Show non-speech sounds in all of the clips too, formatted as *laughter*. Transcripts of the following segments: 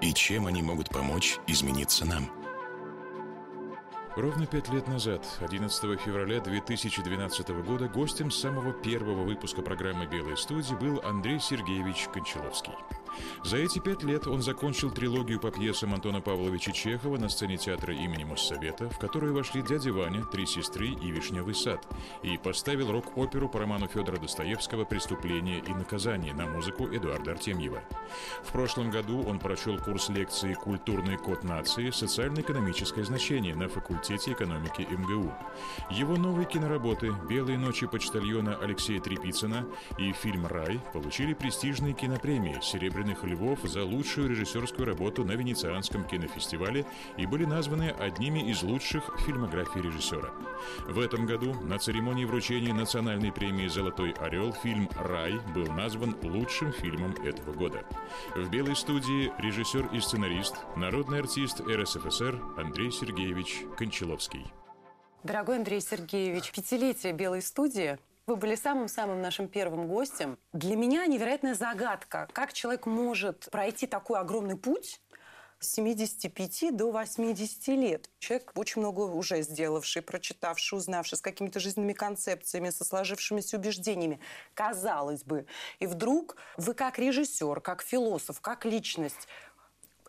И чем они могут помочь измениться нам? Ровно пять лет назад, 11 февраля 2012 года, гостем самого первого выпуска программы «Белая студия» был Андрей Сергеевич Кончаловский. За эти пять лет он закончил трилогию по пьесам Антона Павловича Чехова на сцене театра имени Моссовета, в которую вошли «Дядя Ваня», «Три сестры» и «Вишневый сад», и поставил рок-оперу по роману Федора Достоевского «Преступление и наказание» на музыку Эдуарда Артемьева. В прошлом году он прочел курс лекции «Культурный код нации. Социально-экономическое значение» на факультете экономики МГУ. Его новые киноработы «Белые ночи почтальона» Алексея Трепицына и фильм «Рай» получили престижные кинопремии «Серебряный «Зеленых львов» за лучшую режиссерскую работу на Венецианском кинофестивале и были названы одними из лучших фильмографий режиссера. В этом году на церемонии вручения национальной премии «Золотой орел» фильм «Рай» был назван лучшим фильмом этого года. В «Белой студии» режиссер и сценарист, народный артист РСФСР Андрей Сергеевич Кончаловский. Дорогой Андрей Сергеевич, пятилетие «Белой студии» Вы были самым-самым нашим первым гостем. Для меня невероятная загадка, как человек может пройти такой огромный путь с 75 до 80 лет. Человек очень много уже сделавший, прочитавший, узнавший, с какими-то жизненными концепциями, со сложившимися убеждениями. Казалось бы. И вдруг вы как режиссер, как философ, как личность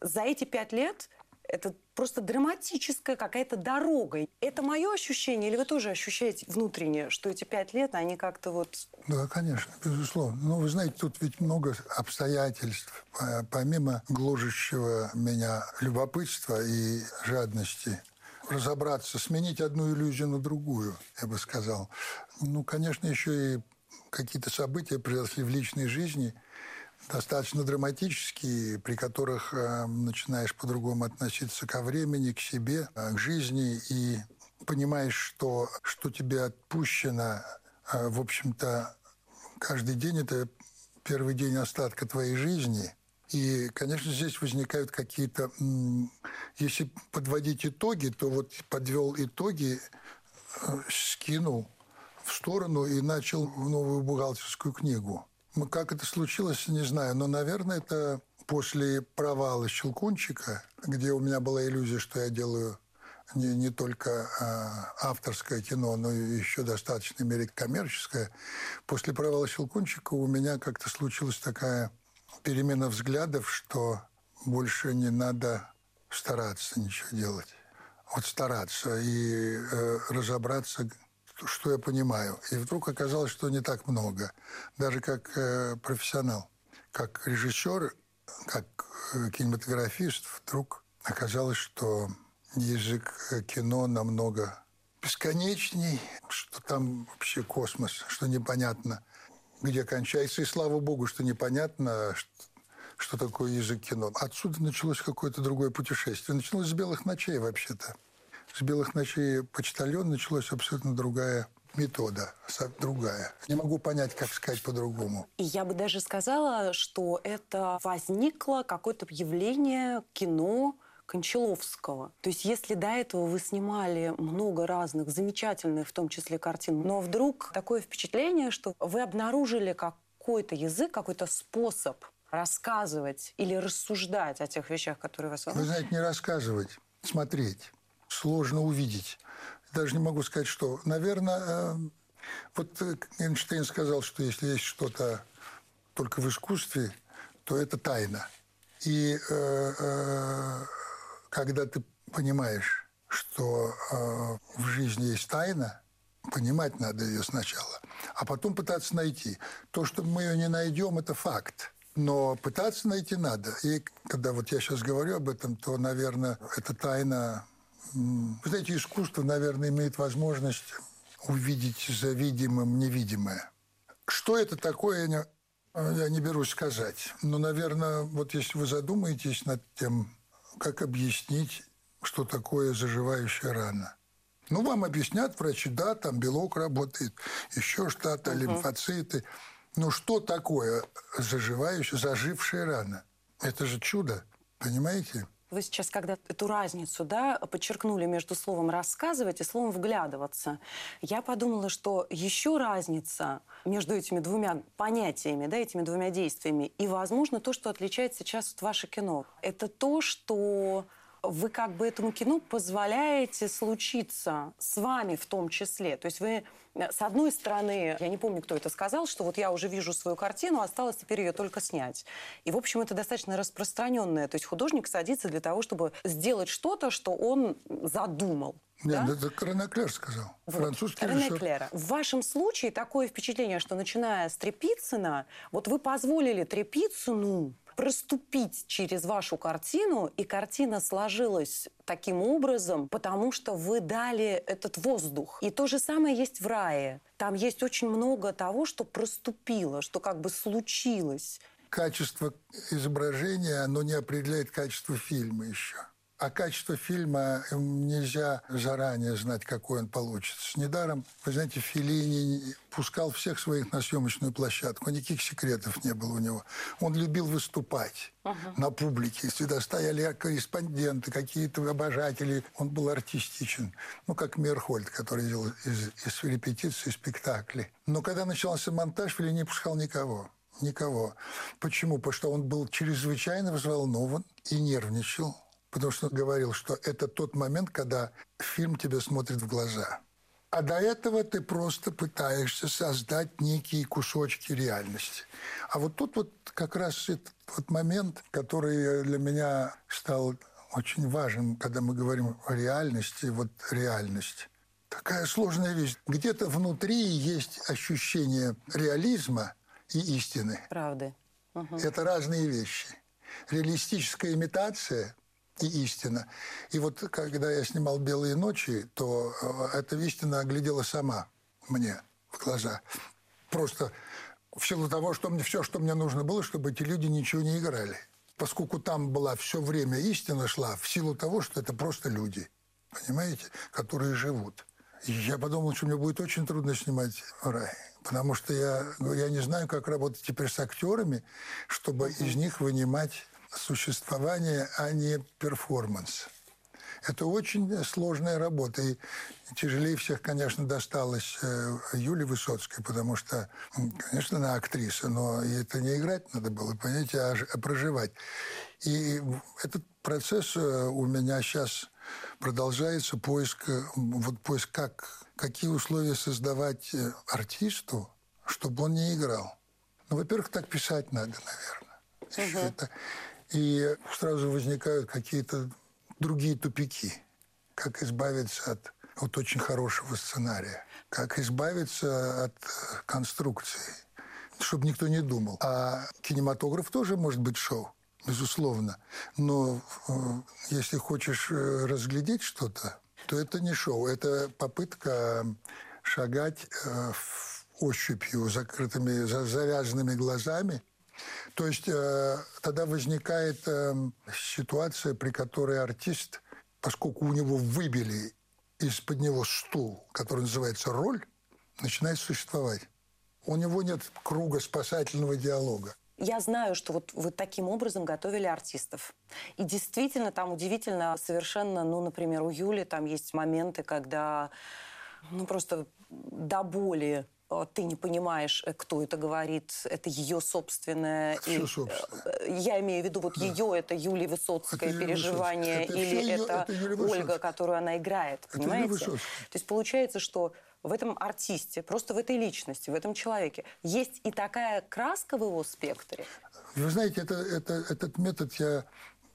за эти пять лет это просто драматическая какая-то дорога. Это мое ощущение, или вы тоже ощущаете внутренне, что эти пять лет, они как-то вот... Да, конечно, безусловно. Но вы знаете, тут ведь много обстоятельств. Помимо гложущего меня любопытства и жадности, разобраться, сменить одну иллюзию на другую, я бы сказал. Ну, конечно, еще и какие-то события произошли в личной жизни – достаточно драматические, при которых э, начинаешь по-другому относиться ко времени, к себе, э, к жизни и понимаешь, что, что тебе отпущено, э, в общем-то, каждый день – это первый день остатка твоей жизни. И, конечно, здесь возникают какие-то... Если подводить итоги, то вот подвел итоги, э, скинул в сторону и начал новую бухгалтерскую книгу. Как это случилось, не знаю. Но, наверное, это после провала «Щелкунчика», где у меня была иллюзия, что я делаю не, не только э, авторское кино, но и еще достаточно мере коммерческое. После провала «Щелкунчика» у меня как-то случилась такая перемена взглядов, что больше не надо стараться ничего делать. Вот стараться и э, разобраться, что я понимаю. И вдруг оказалось, что не так много. Даже как э, профессионал, как режиссер, как э, кинематографист, вдруг оказалось, что язык э, кино намного бесконечней, что там вообще космос, что непонятно, где кончается. И слава богу, что непонятно, что, что такое язык кино. Отсюда началось какое-то другое путешествие. Началось с «Белых ночей» вообще-то с «Белых ночей» почтальон началась абсолютно другая метода, другая. Не могу понять, как сказать по-другому. И я бы даже сказала, что это возникло какое-то явление кино, Кончаловского. То есть если до этого вы снимали много разных замечательных, в том числе картин, но вдруг такое впечатление, что вы обнаружили какой-то язык, какой-то способ рассказывать или рассуждать о тех вещах, которые вас волнуют. Вы знаете, не рассказывать, смотреть сложно увидеть. Даже не могу сказать, что. Наверное, э, вот э, Эйнштейн сказал, что если есть что-то только в искусстве, то это тайна. И э, когда ты понимаешь, что в жизни есть тайна, понимать надо ее сначала, а потом пытаться найти. То, что мы ее не найдем, это факт. Но пытаться найти надо. И когда вот я сейчас говорю об этом, то, наверное, эта тайна вы знаете, искусство, наверное, имеет возможность увидеть за видимым невидимое. Что это такое, я не, я не берусь сказать. Но, наверное, вот если вы задумаетесь над тем, как объяснить, что такое заживающая рана. Ну, вам объяснят врачи, да, там белок работает, еще что-то, угу. лимфоциты. Ну, что такое заживающая, зажившая рана? Это же чудо, понимаете? Вы сейчас, когда эту разницу да, подчеркнули между словом «рассказывать» и словом «вглядываться», я подумала, что еще разница между этими двумя понятиями, да, этими двумя действиями, и, возможно, то, что отличает сейчас вот ваше кино, это то, что вы как бы этому кино позволяете случиться с вами в том числе. То есть вы, э, с одной стороны, я не помню, кто это сказал, что вот я уже вижу свою картину, осталось теперь ее только снять. И, в общем, это достаточно распространенное. То есть художник садится для того, чтобы сделать что-то, что он задумал. Нет, да? это Рене Клер сказал. Вот. Французский Рене режиссер. Клера. В вашем случае такое впечатление, что начиная с Трепицына, вот вы позволили Трепицыну проступить через вашу картину, и картина сложилась таким образом, потому что вы дали этот воздух. И то же самое есть в рае. Там есть очень много того, что проступило, что как бы случилось. Качество изображения, оно не определяет качество фильма еще. А качество фильма нельзя заранее знать, какой он получится. Недаром, вы знаете, Филини пускал всех своих на съемочную площадку. Никаких секретов не было у него. Он любил выступать uh-huh. на публике. Всегда стояли корреспонденты, какие-то обожатели. Он был артистичен. Ну, как Мерхольд, который делал из, из репетиции спектакли. Но когда начался монтаж, Филини не пускал никого никого. Почему? Потому что он был чрезвычайно взволнован и нервничал потому что говорил, что это тот момент, когда фильм тебе смотрит в глаза. А до этого ты просто пытаешься создать некие кусочки реальности. А вот тут вот как раз этот вот момент, который для меня стал очень важен, когда мы говорим о реальности, вот реальность. Такая сложная вещь. Где-то внутри есть ощущение реализма и истины. Правды. Угу. Это разные вещи. Реалистическая имитация и истина. И вот когда я снимал «Белые ночи», то э, эта истина оглядела сама мне в глаза. Просто в силу того, что мне, все, что мне нужно было, чтобы эти люди ничего не играли. Поскольку там была все время истина шла, в силу того, что это просто люди, понимаете, которые живут. И я подумал, что мне будет очень трудно снимать рай. Потому что я, я не знаю, как работать теперь с актерами, чтобы из них вынимать существование, а не перформанс. Это очень сложная работа. И тяжелее всех, конечно, досталось э, Юле Высоцкой, потому что, конечно, она актриса, но это не играть надо было, понимаете, а, а проживать. И этот процесс э, у меня сейчас продолжается, поиск, э, вот поиск, как, какие условия создавать артисту, чтобы он не играл. Ну, во-первых, так писать надо, наверное. Угу. Это, и сразу возникают какие-то другие тупики. Как избавиться от вот очень хорошего сценария? Как избавиться от конструкции? Чтобы никто не думал. А кинематограф тоже может быть шоу, безусловно. Но э, если хочешь э, разглядеть что-то, то это не шоу. Это попытка шагать э, ощупью, закрытыми, завязанными глазами то есть э, тогда возникает э, ситуация, при которой артист, поскольку у него выбили из-под него стул, который называется роль, начинает существовать. У него нет круга спасательного диалога. Я знаю, что вот вы таким образом готовили артистов. И действительно, там удивительно совершенно, ну, например, у Юли там есть моменты, когда ну, просто до боли ты не понимаешь, э, кто это говорит, это ее собственное. Все и, собственное. Я имею в виду вот да. ее, это Юлия Высоцкая это переживание, это или ее, это, это Ольга, которую она играет, это понимаете? То есть получается, что в этом артисте, просто в этой личности, в этом человеке есть и такая краска в его спектре. Вы знаете, это, это, этот метод я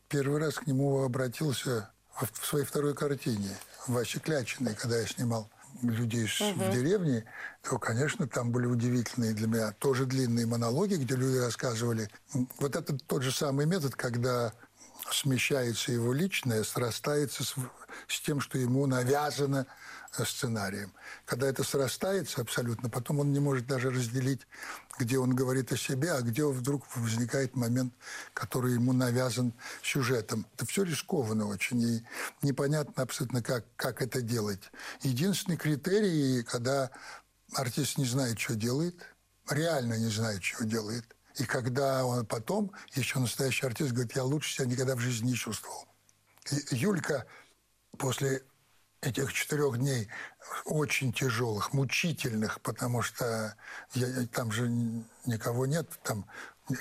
первый раз к нему обратился в своей второй картине, Васе Клячиной, когда я снимал людей угу. в деревне, то, конечно, там были удивительные для меня тоже длинные монологи, где люди рассказывали. Вот это тот же самый метод, когда смещается его личное, срастается с, с тем, что ему навязано э, сценарием. Когда это срастается абсолютно, потом он не может даже разделить где он говорит о себе, а где вдруг возникает момент, который ему навязан сюжетом. Это все рискованно очень, и непонятно абсолютно, как, как это делать. Единственный критерий, когда артист не знает, что делает, реально не знает, что делает, и когда он потом, еще настоящий артист говорит, я лучше себя никогда в жизни не чувствовал. И Юлька после этих четырех дней очень тяжелых, мучительных, потому что я, там же никого нет, там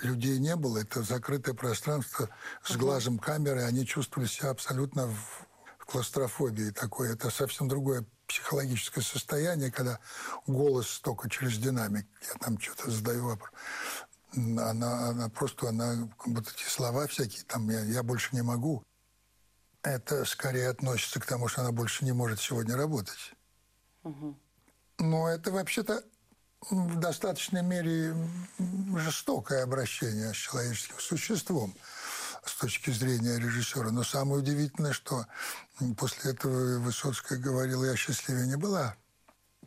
людей не было, это закрытое пространство с глазом камеры, они чувствовали себя абсолютно в клаустрофобии такой. Это совсем другое психологическое состояние, когда голос только через динамик, я там что-то задаю вопрос. Она, она просто, она, вот эти слова всякие, там, я, я больше не могу это скорее относится к тому, что она больше не может сегодня работать. Угу. Но это вообще-то в достаточной мере жестокое обращение с человеческим существом с точки зрения режиссера. Но самое удивительное, что после этого Высоцкая говорила, я счастливее не была.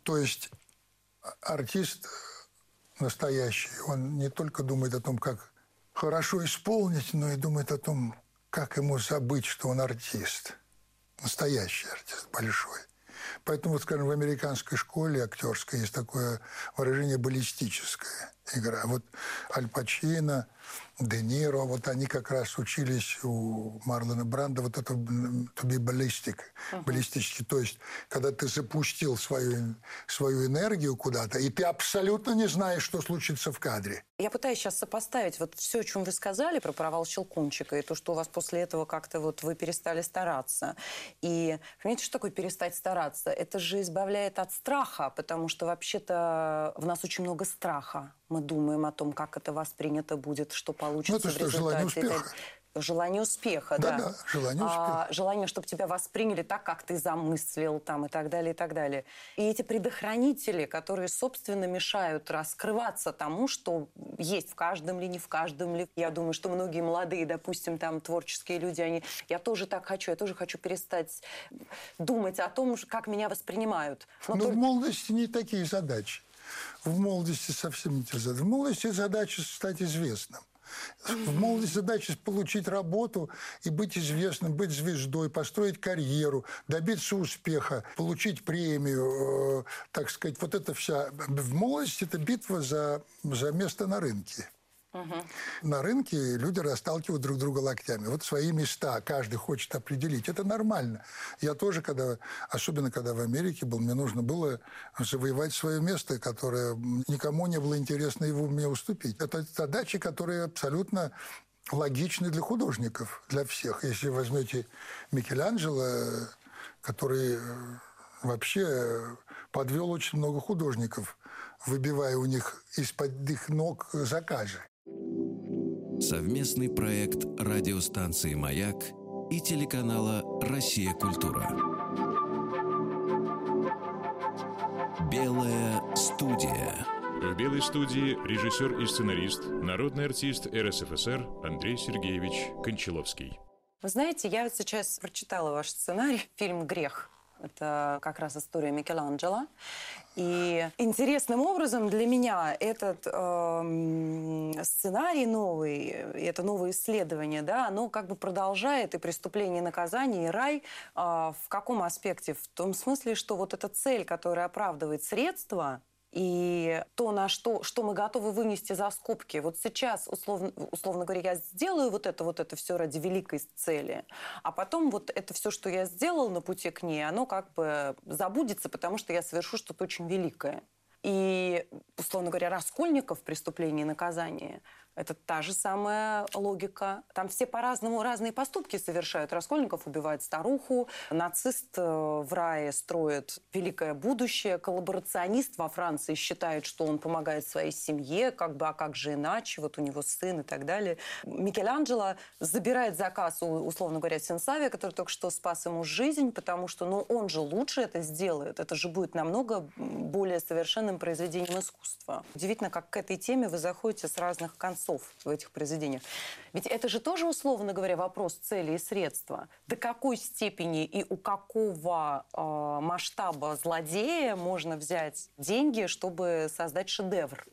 То есть артист настоящий, он не только думает о том, как хорошо исполнить, но и думает о том, как ему забыть, что он артист? Настоящий артист, большой. Поэтому, вот, скажем, в американской школе актерской есть такое выражение «баллистическая игра». Вот Аль Пачино, Де Ниро, вот они как раз учились у Марлона Бранда вот это to be ballistic, uh-huh. баллистический. То есть, когда ты запустил свою, свою энергию куда-то, и ты абсолютно не знаешь, что случится в кадре. Я пытаюсь сейчас сопоставить вот все, о чем вы сказали про провал Щелкунчика, и то, что у вас после этого как-то вот вы перестали стараться. И понимаете, что такое перестать стараться? Это же избавляет от страха, потому что вообще-то в нас очень много страха. Мы думаем о том, как это воспринято будет, что получится ну, это что. Желание успеха. Желание успеха, да. Да, да, желание а, успеха. А, желание, чтобы тебя восприняли так, как ты замыслил, там, и так далее, и так далее. И эти предохранители, которые, собственно, мешают раскрываться тому, что есть в каждом ли, не в каждом ли. Я думаю, что многие молодые, допустим, там, творческие люди, они... Я тоже так хочу, я тоже хочу перестать думать о том, как меня воспринимают. Но, Но только... в молодости не такие задачи. В молодости совсем не те задачи. В молодости задача стать известным. В молодости задача получить работу и быть известным, быть звездой, построить карьеру, добиться успеха, получить премию, э, так сказать. Вот это вся... В молодости это битва за, за место на рынке. Угу. На рынке люди расталкивают друг друга локтями. Вот свои места каждый хочет определить. Это нормально. Я тоже, когда, особенно когда в Америке был, мне нужно было завоевать свое место, которое никому не было интересно его мне уступить. Это задачи, которые абсолютно логичны для художников, для всех. Если возьмете Микеланджело, который э, вообще подвел очень много художников, выбивая у них из-под их ног заказы. Совместный проект радиостанции «Маяк» и телеканала «Россия. Культура». Белая студия. В «Белой студии» режиссер и сценарист, народный артист РСФСР Андрей Сергеевич Кончаловский. Вы знаете, я сейчас прочитала ваш сценарий, фильм «Грех». Это как раз история Микеланджело. И интересным образом для меня этот э, сценарий новый, это новое исследование, да, оно как бы продолжает и преступление, и наказание, и рай. Э, в каком аспекте? В том смысле, что вот эта цель, которая оправдывает средства, и то, на что, что мы готовы вынести за скобки. Вот сейчас, условно, условно говоря, я сделаю вот это, вот это все ради великой цели, а потом вот это все, что я сделал на пути к ней, оно как бы забудется, потому что я совершу что-то очень великое. И, условно говоря, Раскольников «Преступление и наказание» Это та же самая логика. Там все по-разному разные поступки совершают. Раскольников убивает старуху, нацист э, в рае строит великое будущее, коллаборационист во Франции считает, что он помогает своей семье, как бы, а как же иначе, вот у него сын и так далее. Микеланджело забирает заказ у, условно говоря, Сенсавия, который только что спас ему жизнь, потому что ну, он же лучше это сделает. Это же будет намного более совершенным произведением искусства. Удивительно, как к этой теме вы заходите с разных концов концов в этих произведениях. Ведь это же тоже, условно говоря, вопрос цели и средства. До какой степени и у какого э, масштаба злодея можно взять деньги, чтобы создать шедевр?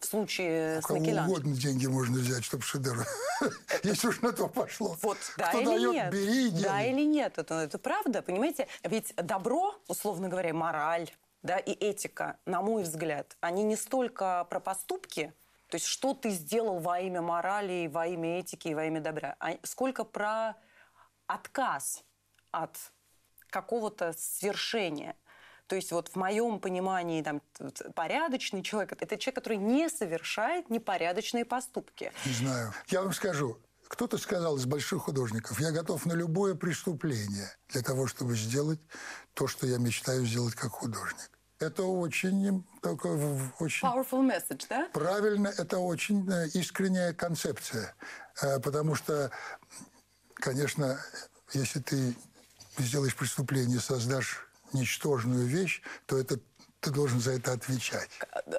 в случае У с кого Микеланджело. угодно деньги можно взять, чтобы шедевр. *laughs* Если уж на то пошло. Вот, да Кто или дает, нет? бери Да или нет? Это, это правда, понимаете? Ведь добро, условно говоря, мораль, да, и этика, на мой взгляд, они не столько про поступки, то есть что ты сделал во имя морали, во имя этики, и во имя добра, а сколько про отказ от какого-то свершения. То есть вот в моем понимании там, порядочный человек – это человек, который не совершает непорядочные поступки. Не знаю. Я вам скажу. Кто-то сказал из больших художников, я готов на любое преступление для того, чтобы сделать то, что я мечтаю сделать как художник. Это очень, такой, очень Powerful message, да? правильно, это очень э, искренняя концепция. Э, Потому что, конечно, если ты сделаешь преступление, создашь ничтожную вещь, то это ты должен за это отвечать.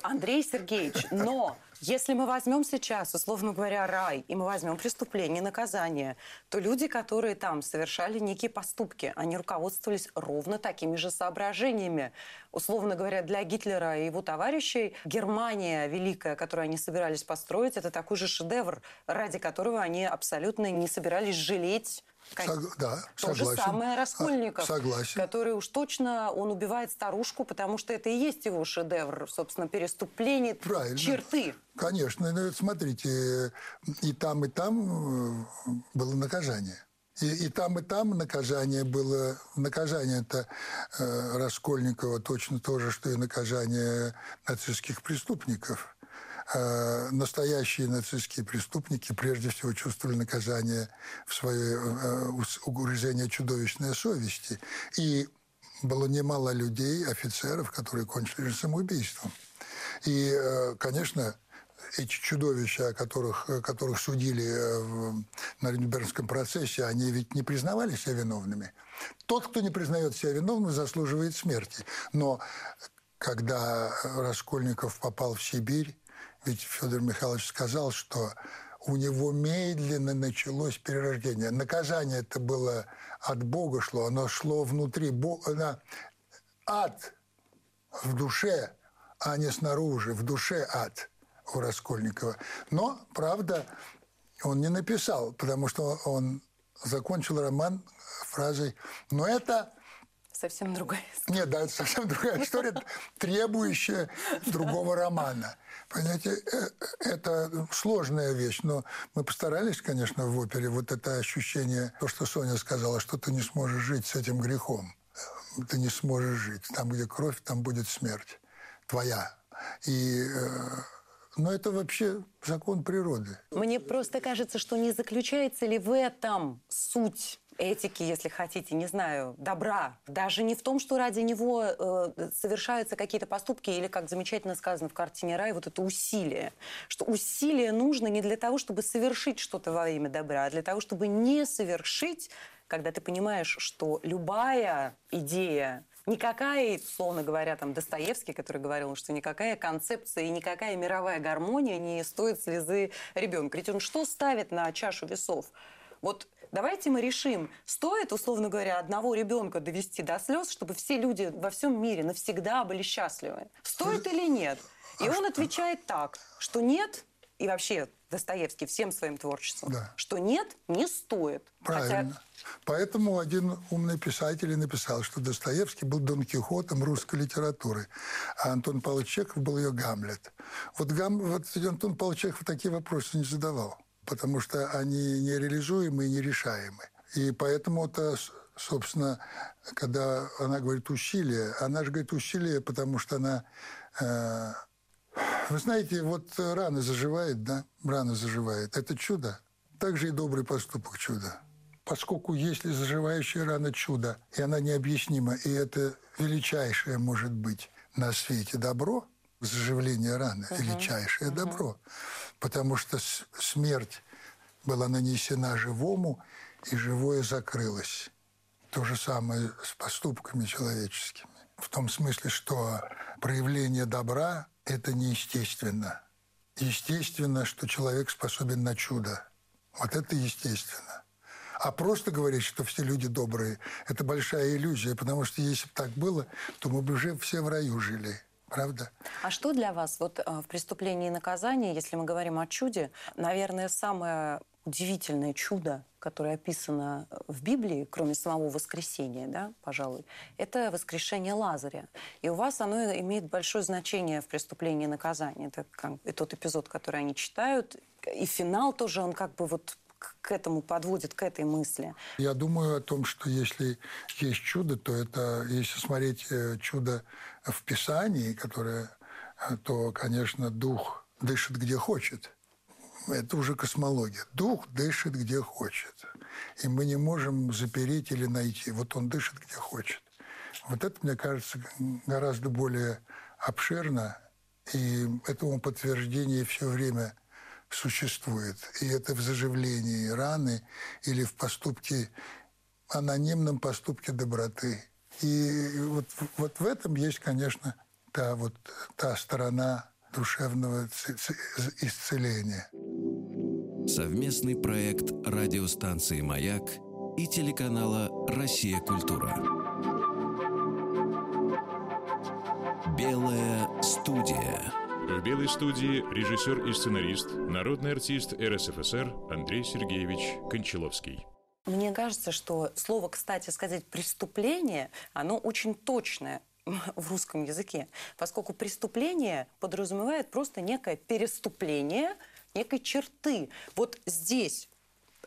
Андрей Сергеевич, но если мы возьмем сейчас, условно говоря, рай, и мы возьмем преступление, наказание, то люди, которые там совершали некие поступки, они руководствовались ровно такими же соображениями. Условно говоря, для Гитлера и его товарищей Германия великая, которую они собирались построить, это такой же шедевр, ради которого они абсолютно не собирались жалеть Сог- да, то же согласен. самое Раскольников, А, согласен. который уж точно он убивает старушку, потому что это и есть его шедевр, собственно, переступление Правильно. черты. Конечно, ну, смотрите, и там, и там э, было наказание. И, и там, и там наказание было... Наказание это э, Раскольникова точно то же, что и наказание нацистских преступников. Э, настоящие нацистские преступники прежде всего чувствовали наказание в свое э, угрызение чудовищной совести. И было немало людей, офицеров, которые кончили самоубийством. И, э, конечно, эти чудовища, которых, э, которых судили э, на Нюрнбергском процессе, они ведь не признавали себя виновными. Тот, кто не признает себя виновным, заслуживает смерти. Но когда Раскольников попал в Сибирь, ведь Федор Михайлович сказал, что у него медленно началось перерождение. Наказание это было от Бога шло, оно шло внутри. Бога, на- ад в душе, а не снаружи. В душе ад у Раскольникова. Но, правда, он не написал, потому что он закончил роман фразой «но это Совсем другая *laughs* нет, да, это совсем другая история, требующая другого романа. Понимаете, э, это сложная вещь, но мы постарались, конечно, в опере вот это ощущение, то, что Соня сказала, что ты не сможешь жить с этим грехом. Ты не сможешь жить. Там, где кровь, там будет смерть твоя. И, э, но это вообще закон природы. Мне просто кажется, что не заключается ли в этом суть этики, если хотите, не знаю, добра. Даже не в том, что ради него э, совершаются какие-то поступки, или, как замечательно сказано в картине «Рай», вот это усилие. Что усилие нужно не для того, чтобы совершить что-то во имя добра, а для того, чтобы не совершить, когда ты понимаешь, что любая идея Никакая, условно говоря, там Достоевский, который говорил, что никакая концепция и никакая мировая гармония не стоит слезы ребенка. Ведь он что ставит на чашу весов? Вот давайте мы решим, стоит, условно говоря, одного ребенка довести до слез, чтобы все люди во всем мире навсегда были счастливы. Стоит или нет? И он отвечает так, что нет, и вообще Достоевский всем своим творчеством, Да. что нет, не стоит. Хотя Правильно. Поэтому один умный писатель и написал, что Достоевский был Дон Кихотом русской литературы, а Антон Павлович Чехов был ее Гамлет. Вот, Гам... вот Антон Павлович Чехов такие вопросы не задавал, потому что они нереализуемы и нерешаемы. И поэтому это, с- собственно, когда она говорит усилие, она же говорит усилие, потому что она... э, Вы знаете, вот рана заживает, да? Рана заживает. Это чудо. Также и добрый поступок чудо. Поскольку если заживающая рана чудо, и она необъяснима, и это величайшее может быть на свете добро, заживление раны, величайшее добро. Потому что смерть была нанесена живому, и живое закрылось. То же самое с поступками человеческими. В том смысле, что проявление добра – это неестественно. Естественно, что человек способен на чудо. Вот это естественно. А просто говорить, что все люди добрые – это большая иллюзия, потому что если бы так было, то мы бы уже все в раю жили. Правда? А что для вас вот э, в преступлении и наказании, если мы говорим о чуде, наверное, самое удивительное чудо, которое описано в Библии, кроме самого воскресения, да, пожалуй, это воскрешение Лазаря. И у вас оно имеет большое значение в преступлении и наказании. Это как, и тот эпизод, который они читают, и финал тоже, он как бы вот к этому подводит, к этой мысли? Я думаю о том, что если есть чудо, то это, если смотреть э, чудо в Писании, которое, э, то, конечно, дух дышит где хочет. Это уже космология. Дух дышит где хочет. И мы не можем запереть или найти. Вот он дышит где хочет. Вот это, мне кажется, гораздо более обширно. И этому подтверждение все время существует. И это в заживлении раны или в поступке, анонимном поступке доброты. И вот, вот в этом есть, конечно, та, вот, та сторона душевного исцеления. Совместный проект радиостанции «Маяк» и телеканала «Россия. Культура». Белая студия. В «Белой студии» режиссер и сценарист, народный артист РСФСР Андрей Сергеевич Кончаловский. Мне кажется, что слово, кстати сказать, «преступление», оно очень точное в русском языке, поскольку преступление подразумевает просто некое переступление некой черты. Вот здесь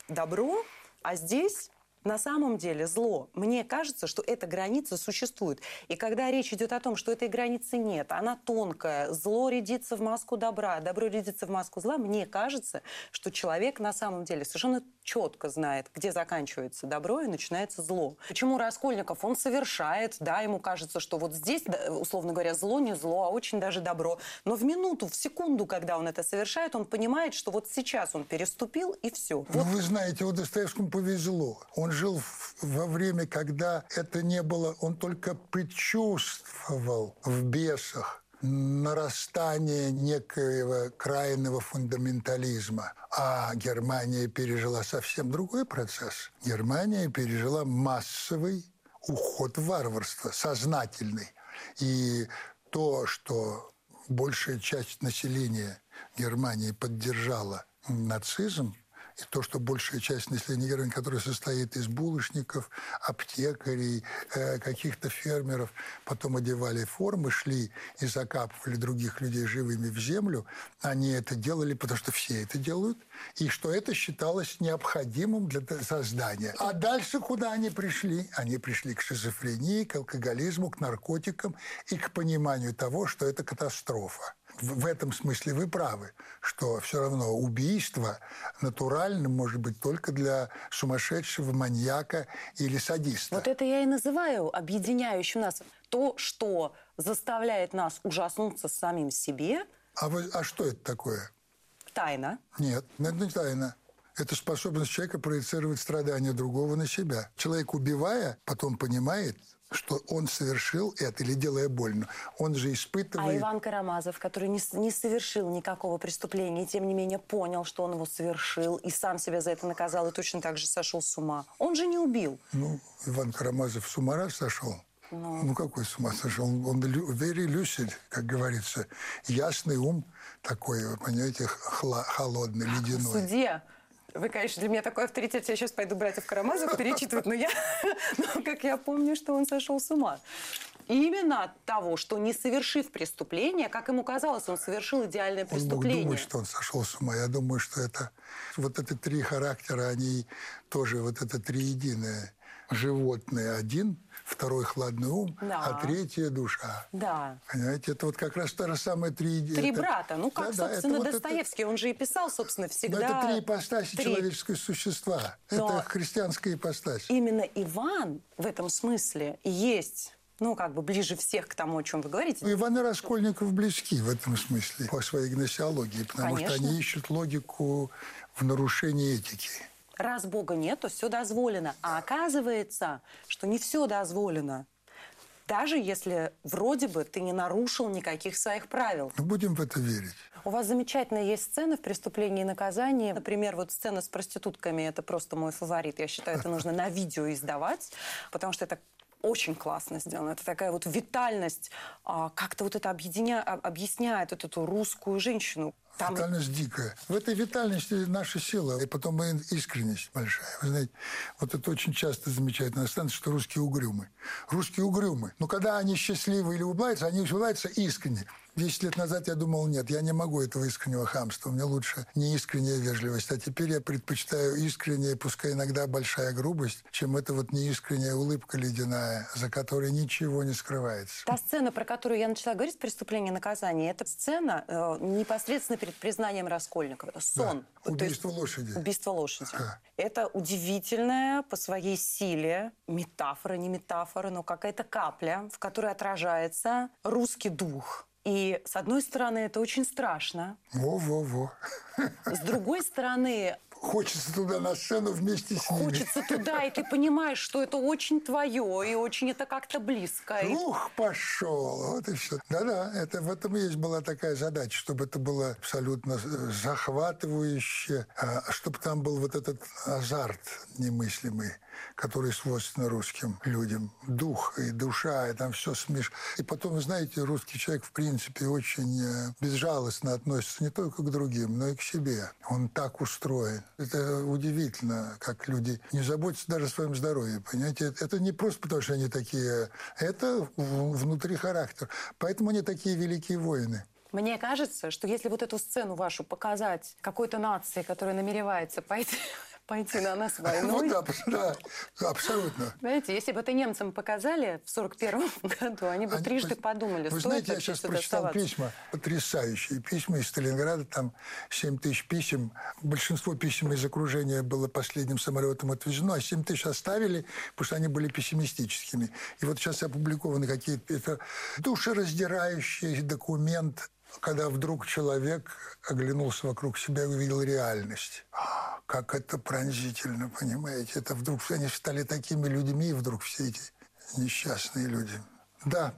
добро, а здесь на самом деле зло. Мне кажется, что эта граница существует. И когда речь идет о том, что этой границы нет, она тонкая, зло рядится в маску добра, добро рядится в маску зла, мне кажется, что человек на самом деле совершенно четко знает, где заканчивается добро и начинается зло. Почему Раскольников? Он совершает, да, ему кажется, что вот здесь, условно говоря, зло не зло, а очень даже добро. Но в минуту, в секунду, когда он это совершает, он понимает, что вот сейчас он переступил, и все. Вот. Ну, вы знаете, вот Достоевскому повезло. Он жил во время, когда это не было, он только предчувствовал в бесах нарастание некоего крайнего фундаментализма. А Германия пережила совсем другой процесс. Германия пережила массовый уход в варварство, сознательный. И то, что большая часть населения Германии поддержала нацизм, и то, что большая часть населения Германии, которая состоит из булочников, аптекарей, э, каких-то фермеров, потом одевали формы, шли и закапывали других людей живыми в землю, они это делали, потому что все это делают, и что это считалось необходимым для создания. А дальше куда они пришли? Они пришли к шизофрении, к алкоголизму, к наркотикам и к пониманию того, что это катастрофа в этом смысле вы правы, что все равно убийство натурально может быть только для сумасшедшего маньяка или садиста. Вот это я и называю объединяющим нас. То, что заставляет нас ужаснуться самим себе. А, вы, а что это такое? Тайна. Нет, это не тайна. Это способность человека проецировать страдания другого на себя. Человек, убивая, потом понимает, что он совершил это или делая больно. Он же испытывает... А Иван Карамазов, который не, не совершил никакого преступления, и тем не менее понял, что он его совершил, и сам себя за это наказал, и точно так же сошел с ума. Он же не убил. Ну, Иван Карамазов с ума раз сошел. Ну, ну какой с ума сошел? Он very lucid, как говорится. Ясный ум такой, понимаете, хла- холодный, ледяной. В суде вы, конечно, для меня такой авторитет. Я сейчас пойду братьев Карамазовых перечитывать, но я, *laughs* но как я помню, что он сошел с ума. Именно от того, что не совершив преступление, как ему казалось, он совершил идеальное преступление. Он мог думать, что он сошел с ума. Я думаю, что это вот эти три характера, они тоже вот это триединое. Животное один – второй хладный ум, а да. а третья душа. Да. Понимаете, это вот как раз та же самая три... Три это... брата. Ну, как, да, собственно, да, Достоевский. Это... Он же и писал, собственно, всегда... Но это три ипостаси три... человеческого существа. Но это христианская ипостась. Именно Иван в этом смысле есть ну, как бы ближе всех к тому, о чем вы говорите. Ну, Иван и Раскольников близки в этом смысле по своей гносеологии, потому Конечно. что они ищут логику в нарушении этики раз Бога нет, то все дозволено. А оказывается, что не все дозволено. Даже если вроде бы ты не нарушил никаких своих правил. Мы будем в это верить. У вас замечательная есть сцена в «Преступлении и наказании». Например, вот сцена с проститутками – это просто мой фаворит. Я считаю, это нужно на видео издавать, потому что это очень классно сделано. Это такая вот витальность, а, как-то вот это объединя... объясняет вот эту русскую женщину. Там... Витальность дикая. В этой витальности наша сила, и потом искренность большая. Вы знаете, вот это очень часто замечают иностранцы, что русские угрюмы. Русские угрюмы. Но когда они счастливы или улыбаются, они улыбаются искренне. Десять лет назад я думал, нет, я не могу этого искреннего хамства. Мне лучше не искренняя вежливость. А теперь я предпочитаю искренняя, пускай иногда большая грубость, чем эта вот неискренняя улыбка ледяная, за которой ничего не скрывается. Та сцена, про которую я начала говорить, «Преступление и наказание», это сцена э, непосредственно перед признанием Раскольникова. Сон. Да. Убийство есть, лошади. Убийство лошади. Да. Это удивительная по своей силе метафора, не метафора, но какая-то капля, в которой отражается русский дух и, с одной стороны, это очень страшно. Во-во-во. С другой стороны, Хочется туда на сцену вместе с ними. Хочется туда, и ты понимаешь, что это очень твое, и очень это как-то близко. Ух, пошел, вот и все. Да-да, это в этом и есть была такая задача, чтобы это было абсолютно захватывающе, а, чтобы там был вот этот азарт немыслимый который свойственно русским людям. Дух и душа, и там все смеш. И потом, знаете, русский человек, в принципе, очень э, безжалостно относится не только к другим, но и к себе. Он так устроен. Это удивительно, как люди не заботятся даже о своем здоровье. Понимаете, это не просто потому, что они такие, это внутри характер. Поэтому они такие великие воины. Мне кажется, что если вот эту сцену вашу показать какой-то нации, которая намеревается пойти *laughs* пойти на нас *laughs* войной. Ну да, да, абсолютно. Знаете, если бы это немцам показали в 41 *laughs* году, они бы они, трижды подумали, Вы знаете, я сейчас прочитал оставаться. письма, потрясающие письма из Сталинграда, там 7 тысяч писем. Большинство писем из окружения было последним самолетом отвезено, а 7 тысяч оставили, потому что они были пессимистическими. И вот сейчас опубликованы какие-то... Это душераздирающий документ когда вдруг человек оглянулся вокруг себя и увидел реальность как это пронзительно, понимаете? Это вдруг они стали такими людьми, вдруг все эти несчастные люди. Да,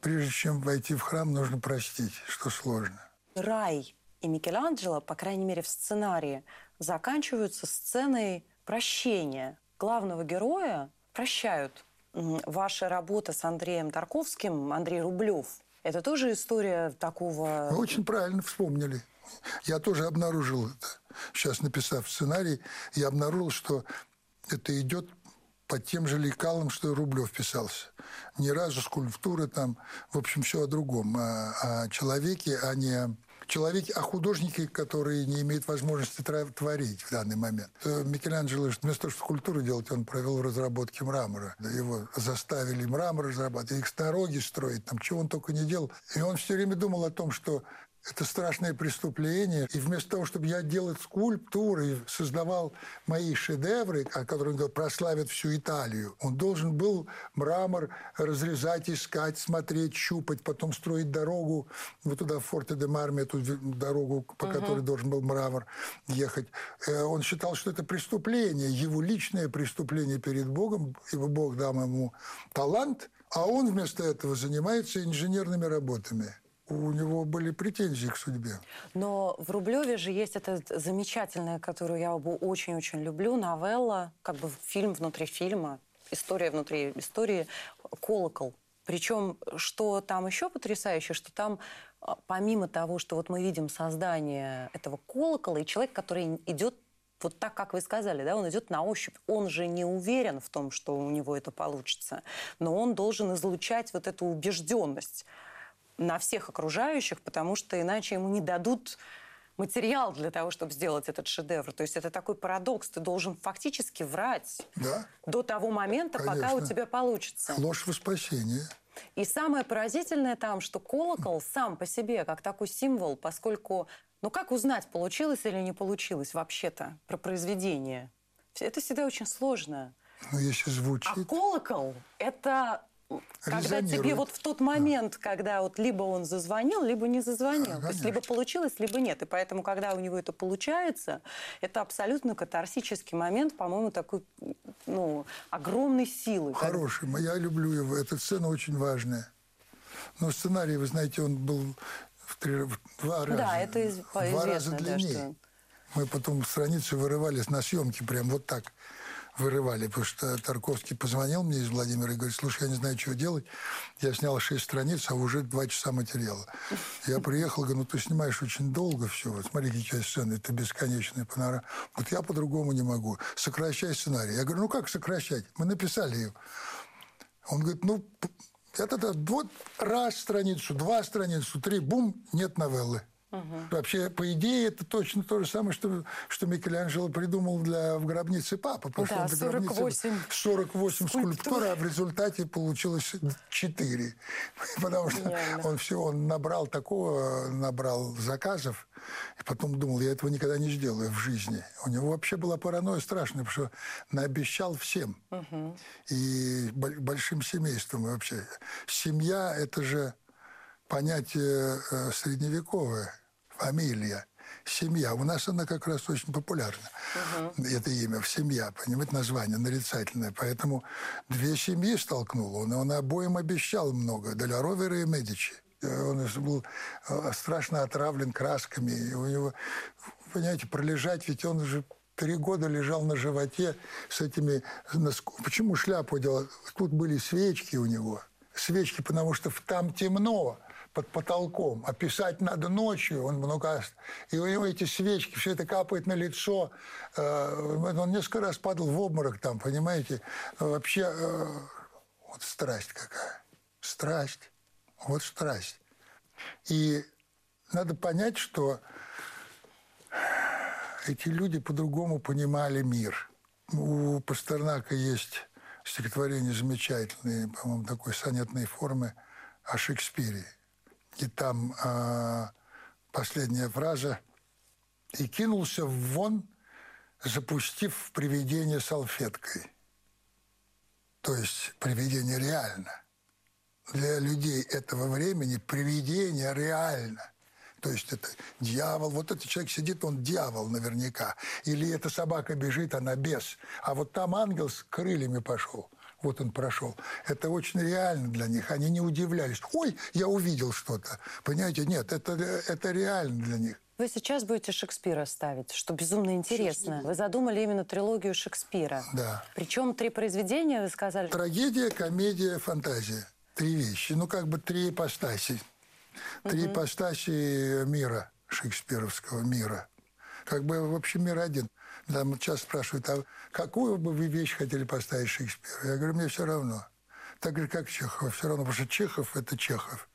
прежде чем войти в храм, нужно простить, что сложно. Рай и Микеланджело, по крайней мере в сценарии, заканчиваются сценой прощения. Главного героя прощают. Ваша работа с Андреем Тарковским, Андрей Рублев, это тоже история такого... Вы очень правильно вспомнили. Я тоже обнаружил это. Сейчас, написав сценарий, я обнаружил, что это идет по тем же лекалам, что и Рублев писался. Ни разу скульптуры там, в общем, все о другом. О, о человеке, а не человеке, а художнике, который не имеет возможности творить в данный момент. Э, Микеланджело, вместо того, чтобы скульптуру делать, он провел в разработке мрамора. Его заставили мрамор разрабатывать, их дороги строить, там, чего он только не делал. И он все время думал о том, что это страшное преступление. И вместо того, чтобы я делал скульптуры создавал мои шедевры, о которых он прославят всю Италию, он должен был мрамор разрезать, искать, смотреть, щупать, потом строить дорогу вот туда, в Форте де Марме, эту дорогу, по угу. которой должен был мрамор ехать. Э, он считал, что это преступление, его личное преступление перед Богом, ибо Бог дал ему талант, а он вместо этого занимается инженерными работами у него были претензии к судьбе. Но в Рублеве же есть эта замечательная, которую я очень-очень люблю, новелла, как бы фильм внутри фильма, история внутри истории, «Колокол». Причем, что там еще потрясающе, что там а, помимо того, что вот мы видим создание этого колокола, и человек, который идет вот так, как вы сказали, да, он идет на ощупь. Он же не уверен в том, что у него это получится, но он должен излучать вот эту убежденность на всех окружающих, потому что иначе ему не дадут материал для того, чтобы сделать этот шедевр. То есть это такой парадокс. Ты должен фактически врать да? до того момента, Конечно. пока у тебя получится. Ложь во спасение. И самое поразительное там, что колокол сам по себе, как такой символ, поскольку... Ну как узнать, получилось или не получилось вообще-то про произведение? Это всегда очень сложно. Ну, если звучит... А колокол – это когда тебе вот в тот момент, да. когда вот либо он зазвонил, либо не зазвонил. То есть либо получилось, либо нет. И поэтому, когда у него это получается, это абсолютно катарсический момент, по-моему, такой ну, огромной силы. Хороший. Я люблю его. Эта сцена очень важная. Но сценарий, вы знаете, он был в, три, в два раза. Да, это из, два раза длиннее. Да, что... Мы потом страницы вырывались на съемке прям вот так вырывали, потому что Тарковский позвонил мне из Владимира и говорит, слушай, я не знаю, что делать. Я снял шесть страниц, а уже два часа материала. Я приехал, говорю, ну ты снимаешь очень долго все. Вот смотри, какие сцены, это бесконечная панорама. Вот я по-другому не могу. Сокращай сценарий. Я говорю, ну как сокращать? Мы написали ее. Он говорит, ну, это, вот раз страницу, два страницу, три, бум, нет новеллы. Угу. Вообще, по идее, это точно то же самое, что, что Микеланджело придумал для в гробнице папы. Пошел да, 48, 48 скульптур, а в результате получилось 4. *laughs* Потому что он все, он набрал такого, набрал заказов, и потом думал, я этого никогда не сделаю в жизни. У него вообще была паранойя страшная, потому что наобещал всем. Угу. И большим семейством вообще. Семья – это же понятие э, средневековое фамилия, семья. У нас она как раз очень популярна. Угу. Это имя, в семья, понимаете, название нарицательное. Поэтому две семьи столкнул. Он, он обоим обещал много. Для Ровера и Медичи. Он был э, страшно отравлен красками. И у него, понимаете, пролежать, ведь он уже три года лежал на животе с этими... Почему шляпу делал? Тут были свечки у него. Свечки, потому что там темно под потолком, а писать надо ночью, он много... И у него эти свечки, все это капает на лицо. Э, он несколько раз падал в обморок там, понимаете? Вообще, э, вот страсть какая. Страсть. Вот страсть. И надо понять, что эти люди по-другому понимали мир. У Пастернака есть стихотворение замечательное, по-моему, такой сонетной формы о Шекспире. И там э, последняя фраза. «И кинулся вон, запустив в привидение салфеткой». То есть привидение реально. Для людей этого времени привидение реально. То есть это дьявол. Вот этот человек сидит, он дьявол наверняка. Или эта собака бежит, она бес. А вот там ангел с крыльями пошел – вот он прошел. Это очень реально для них. Они не удивлялись. Ой, я увидел что-то. Понимаете, нет, это, это реально для них. Вы сейчас будете Шекспира ставить, что безумно интересно. Вы задумали именно трилогию Шекспира. Да. Причем три произведения, вы сказали? Трагедия, комедия, фантазия. Три вещи. Ну, как бы три ипостаси. Три угу. ипостаси мира, шекспировского мира. Как бы, в общем, мир один. Там часто спрашивают, а какую бы вы вещь хотели поставить Шекспиру? Я говорю, мне все равно. Так же, как Чехов. Все равно, потому что Чехов – это Чехов.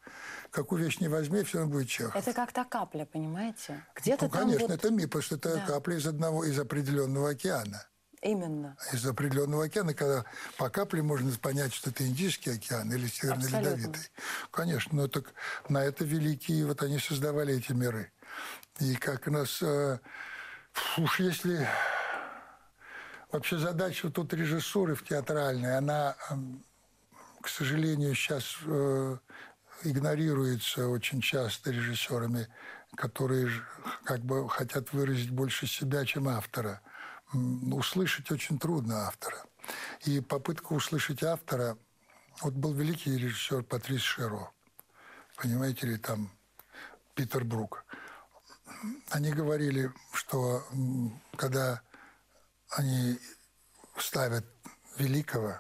Какую вещь не возьми, все равно будет Чехов. Это как та капля, понимаете? Где-то ну, конечно, вот... это миф, потому что это да. капля из одного, из определенного океана. Именно. Из определенного океана, когда по капле можно понять, что это Индийский океан или Северный Абсолютно. Ледовитый. Конечно, но так на это великие, вот они создавали эти миры. И как нас э, Уж если вообще задача тут режиссуры в театральной, она, к сожалению, сейчас э, игнорируется очень часто режиссерами, которые как бы хотят выразить больше себя, чем автора. Услышать очень трудно автора. И попытка услышать автора... Вот был великий режиссер Патрис Шеро. Понимаете ли, там Питер Брук – они говорили, что когда они ставят великого,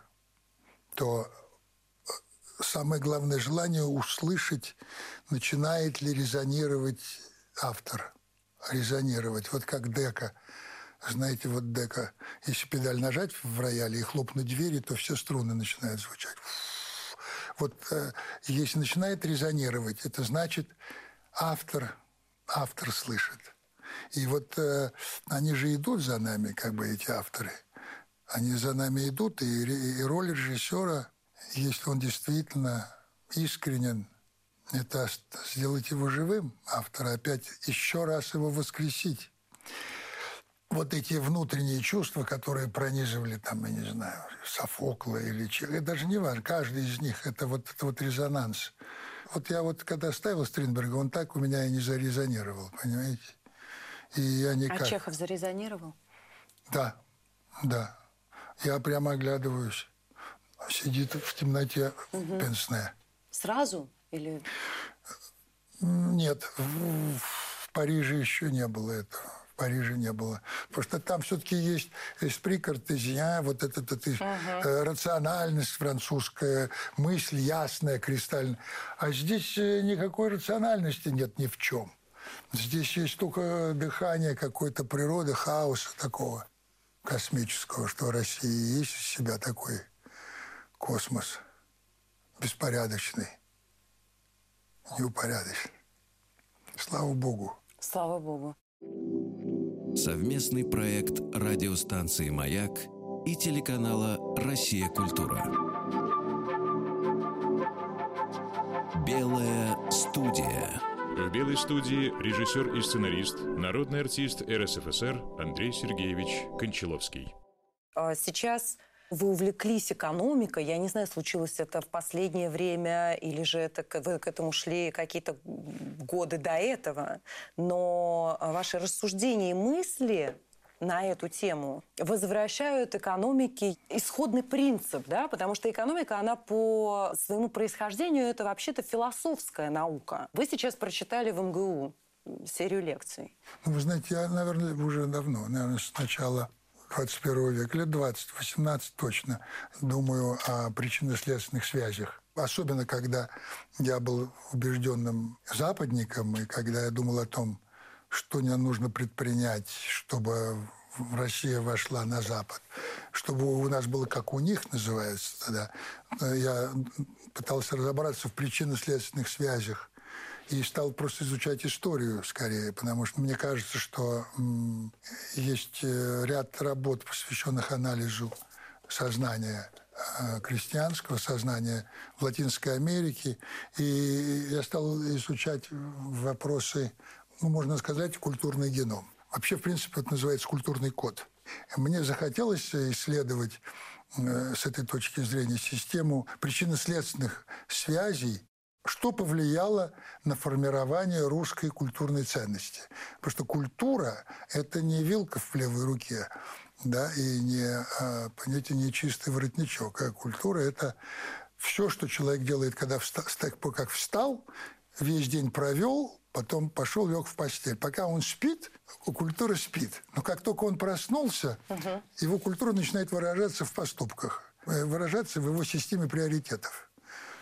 то э, самое главное желание услышать, начинает ли резонировать автор. Резонировать. Вот как дека. Знаете, вот дека. Если педаль нажать в рояле и хлопнуть двери, то все струны начинают звучать. Вот э, если начинает резонировать, это значит автор – автор слышит. И вот э, они же идут за нами, как бы эти авторы. Они за нами идут, и, и роль режиссера, если он действительно искренен, это сделать его живым, автора, опять еще раз его воскресить. Вот эти внутренние чувства, которые пронизывали, там, я не знаю, Софокла или человека, даже не важно, каждый из них, это вот, это вот резонанс – вот я вот когда ставил Стринберга, он так у меня и не зарезонировал, понимаете? И я никак... А Чехов зарезонировал? Да, да. Я прямо оглядываюсь. Сидит в темноте угу. пенсне. Сразу или... Нет, в, в Париже еще не было этого. В Париже не было. Потому что там все-таки есть эспри картезиан, вот эта, эта uh-huh. рациональность французская, мысль ясная, кристальная. А здесь э, никакой рациональности нет ни в чем. Здесь есть только дыхание какой-то природы, хаоса такого космического, что Россия есть из себя такой космос беспорядочный, неупорядочный. Слава Богу. Слава Богу. Совместный проект радиостанции «Маяк» и телеканала «Россия. Культура». Белая студия. В «Белой студии» режиссер и сценарист, народный артист РСФСР Андрей Сергеевич Кончаловский. А сейчас вы увлеклись экономикой. Я не знаю, случилось это в последнее время или же это, вы к этому шли какие-то годы до этого. Но ваши рассуждения и мысли на эту тему возвращают экономике исходный принцип, да, потому что экономика, она по своему происхождению это вообще-то философская наука. Вы сейчас прочитали в МГУ серию лекций. Ну, вы знаете, я, наверное, уже давно, наверное, с начала 21 века, лет 20, 18 точно, думаю о причинно-следственных связях. Особенно, когда я был убежденным западником, и когда я думал о том, что мне нужно предпринять, чтобы Россия вошла на Запад, чтобы у нас было как у них называется тогда. Я пытался разобраться в причинно-следственных связях и стал просто изучать историю скорее, потому что мне кажется, что есть э, ряд работ, посвященных анализу сознания э, крестьянского сознания в Латинской Америке. И я стал изучать вопросы, ну, можно сказать, культурный геном. Вообще, в принципе, это называется культурный код. Мне захотелось исследовать э, с этой точки зрения систему причинно-следственных связей что повлияло на формирование русской культурной ценности. Потому что культура – это не вилка в левой руке, да, и не, а, понятие не чистый воротничок. А культура – это все, что человек делает, когда встал, как встал, весь день провел, потом пошел, лег в постель. Пока он спит, культура спит. Но как только он проснулся, угу. его культура начинает выражаться в поступках, э, выражаться в его системе приоритетов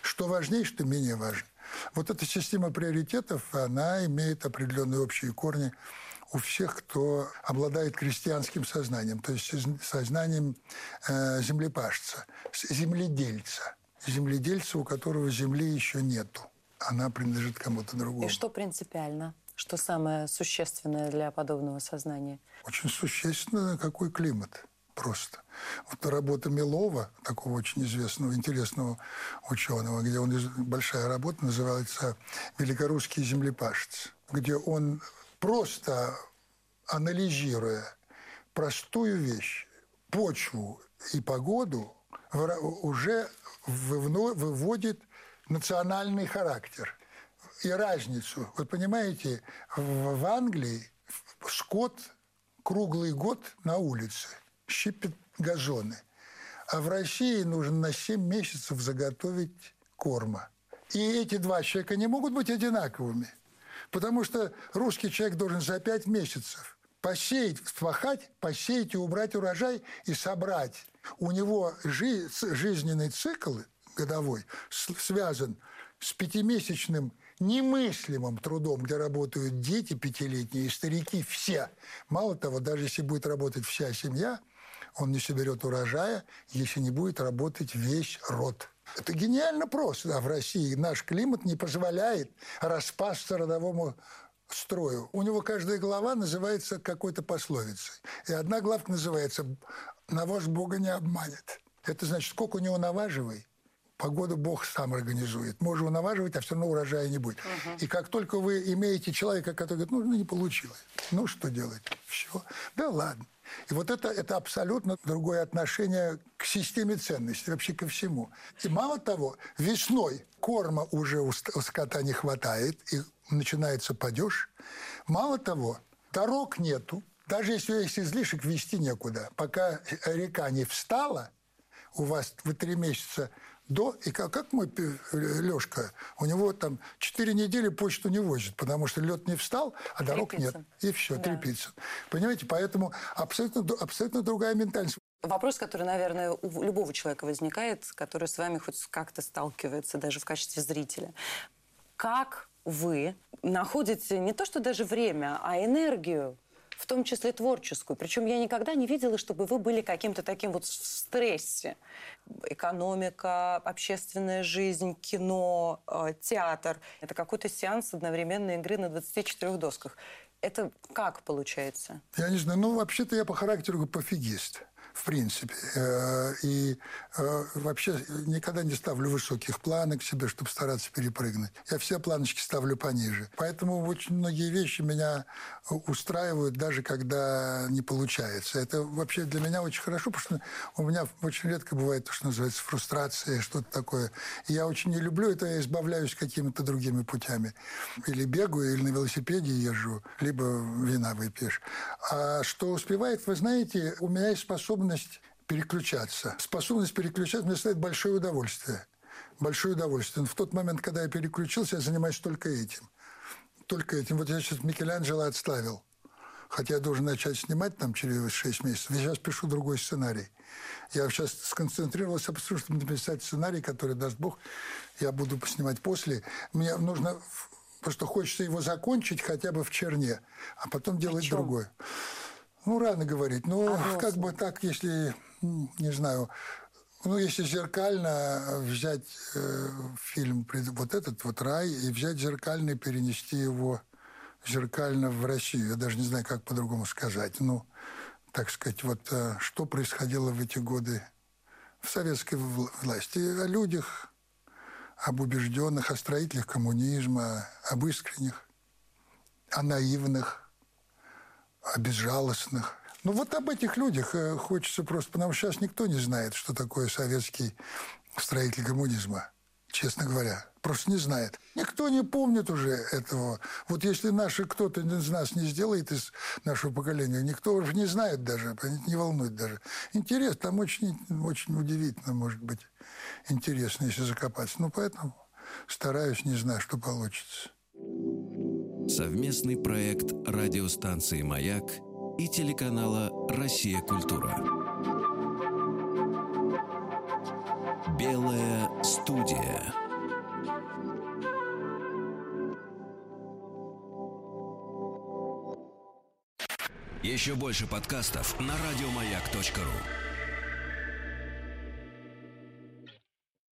что важнее, что менее важно. Вот эта система приоритетов, она имеет определенные общие корни у всех, кто обладает крестьянским сознанием, то есть сознанием э, землепашца, земледельца, земледельца, у которого земли еще нету. Она принадлежит кому-то другому. И что принципиально? Что самое существенное для подобного сознания? Очень существенно, какой климат просто. Вот работа Милова, такого очень известного, интересного ученого, где он большая работа называется «Великорусский землепашец», где он просто анализируя простую вещь, почву и погоду, уже выводит национальный характер и разницу. Вы понимаете, в Англии скот круглый год на улице – щипет газоны. А в России нужно на 7 месяцев заготовить корма. И эти два человека не могут быть одинаковыми. Потому что русский человек должен за 5 месяцев посеять, спахать, посеять и убрать урожай и собрать. У него жи- жизненный цикл годовой связан с пятимесячным немыслимым трудом, где работают дети пятилетние и старики все. Мало того, даже если будет работать вся семья – он не соберет урожая, если не будет работать весь род. Это гениально просто. А в России наш климат не позволяет распасться родовому строю. У него каждая глава называется какой-то пословицей. И одна главка называется «Навоз Бога не обманет». Это значит, сколько у него наваживай, погоду Бог сам организует. Можно наваживать, а все равно урожая не будет. Угу. И как только вы имеете человека, который говорит, ну, ну не получилось, ну что делать? Все. Да ладно. И вот это, это абсолютно другое отношение к системе ценностей, вообще ко всему. И мало того, весной корма уже у скота не хватает, и начинается падеж. Мало того, дорог нету. Даже если есть излишек, вести некуда. Пока река не встала, у вас вы три месяца до, и как, как мой Лешка, у него там 4 недели почту не возит, потому что лед не встал, а дорог нет. И все, да. трепится. Понимаете, поэтому абсолютно, абсолютно другая ментальность. Вопрос, который, наверное, у любого человека возникает, который с вами хоть как-то сталкивается, даже в качестве зрителя. Как вы находите не то что даже время, а энергию в том числе творческую. Причем я никогда не видела, чтобы вы были каким-то таким вот в стрессе. Экономика, общественная жизнь, кино, э, театр. Это какой-то сеанс одновременной игры на 24 досках. Это как получается? Я не знаю. Ну, вообще-то я по характеру пофигист в принципе. Э, и э, вообще никогда не ставлю высоких планок себе, чтобы стараться перепрыгнуть. Я все планочки ставлю пониже. Поэтому очень многие вещи меня устраивают, даже когда не получается. Это вообще для меня очень хорошо, потому что у меня очень редко бывает то, что называется фрустрация, что-то такое. Я очень не люблю это, я избавляюсь какими-то другими путями. Или бегаю, или на велосипеде езжу, либо вина выпьешь. А что успевает, вы знаете, у меня есть способность способность переключаться. Способность переключаться мне стоит большое удовольствие. Большое удовольствие. Но в тот момент, когда я переключился, я занимаюсь только этим. Только этим. Вот я сейчас Микеланджело отставил. Хотя я должен начать снимать там через 6 месяцев. Я сейчас пишу другой сценарий. Я сейчас сконцентрировался, потому что написать сценарий, который, даст Бог, я буду снимать после. Мне нужно... Просто хочется его закончить хотя бы в черне, а потом делать другой. Ну, рано говорить. Ну, а как бы так, если, не знаю, ну, если зеркально взять э, фильм, вот этот вот «Рай», и взять зеркально и перенести его зеркально в Россию. Я даже не знаю, как по-другому сказать. Ну, так сказать, вот э, что происходило в эти годы в советской власти. О людях, об убежденных, о строителях коммунизма, об искренних, о наивных – о безжалостных. Ну вот об этих людях э, хочется просто, потому что сейчас никто не знает, что такое советский строитель коммунизма, честно говоря. Просто не знает. Никто не помнит уже этого. Вот если наши кто-то из нас не сделает из нашего поколения, никто уже не знает даже, не волнует даже. Интересно, там очень, очень удивительно, может быть, интересно, если закопаться. Ну, поэтому стараюсь, не знаю, что получится. Совместный проект радиостанции «Маяк» и телеканала «Россия. Культура». Белая студия. Еще больше подкастов на радиомаяк.ру.